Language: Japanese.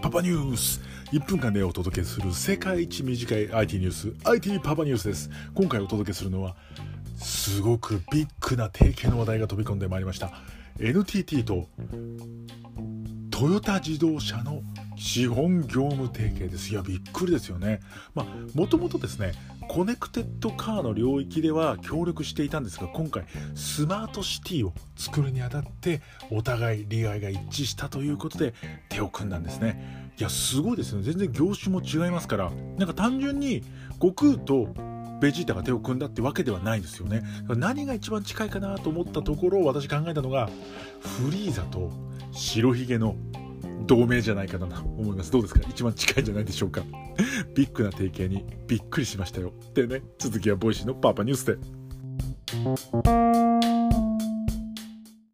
パパニュース1分間でお届けする世界一短い IT ニュース。IT パパニュースです。今回お届けするのはすごくビッグな提携の話題が飛び込んでまいりました。NTT とトヨタ自動車の資本業務提携です。いやびっくりですよね。まあもともとですねコネクテッドカーの領域では協力していたんですが今回スマートシティを作るにあたってお互い利害が一致したということで手を組んだんですね。いやすごいですね。全然業種も違いますからなんか単純に悟空とベジータが手を組んだってわけではないですよね。何が一番近いかなと思ったところを私考えたのがフリーザと白ひげの同盟じゃないかなと思います。どうですか？一番近いんじゃないでしょうか？ビッグな提携にびっくりしましたよ。でね、続きは Voicy のパパニュースで。